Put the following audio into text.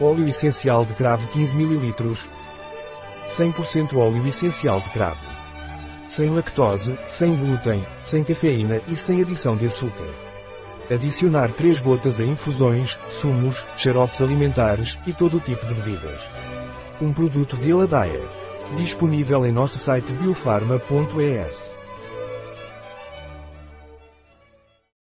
Óleo essencial de cravo 15 ml. 100% óleo essencial de cravo. Sem lactose, sem glúten, sem cafeína e sem adição de açúcar. Adicionar 3 gotas a infusões, sumos, xaropes alimentares e todo tipo de bebidas. Um produto de Eladaia. Disponível em nosso site biofarma.es.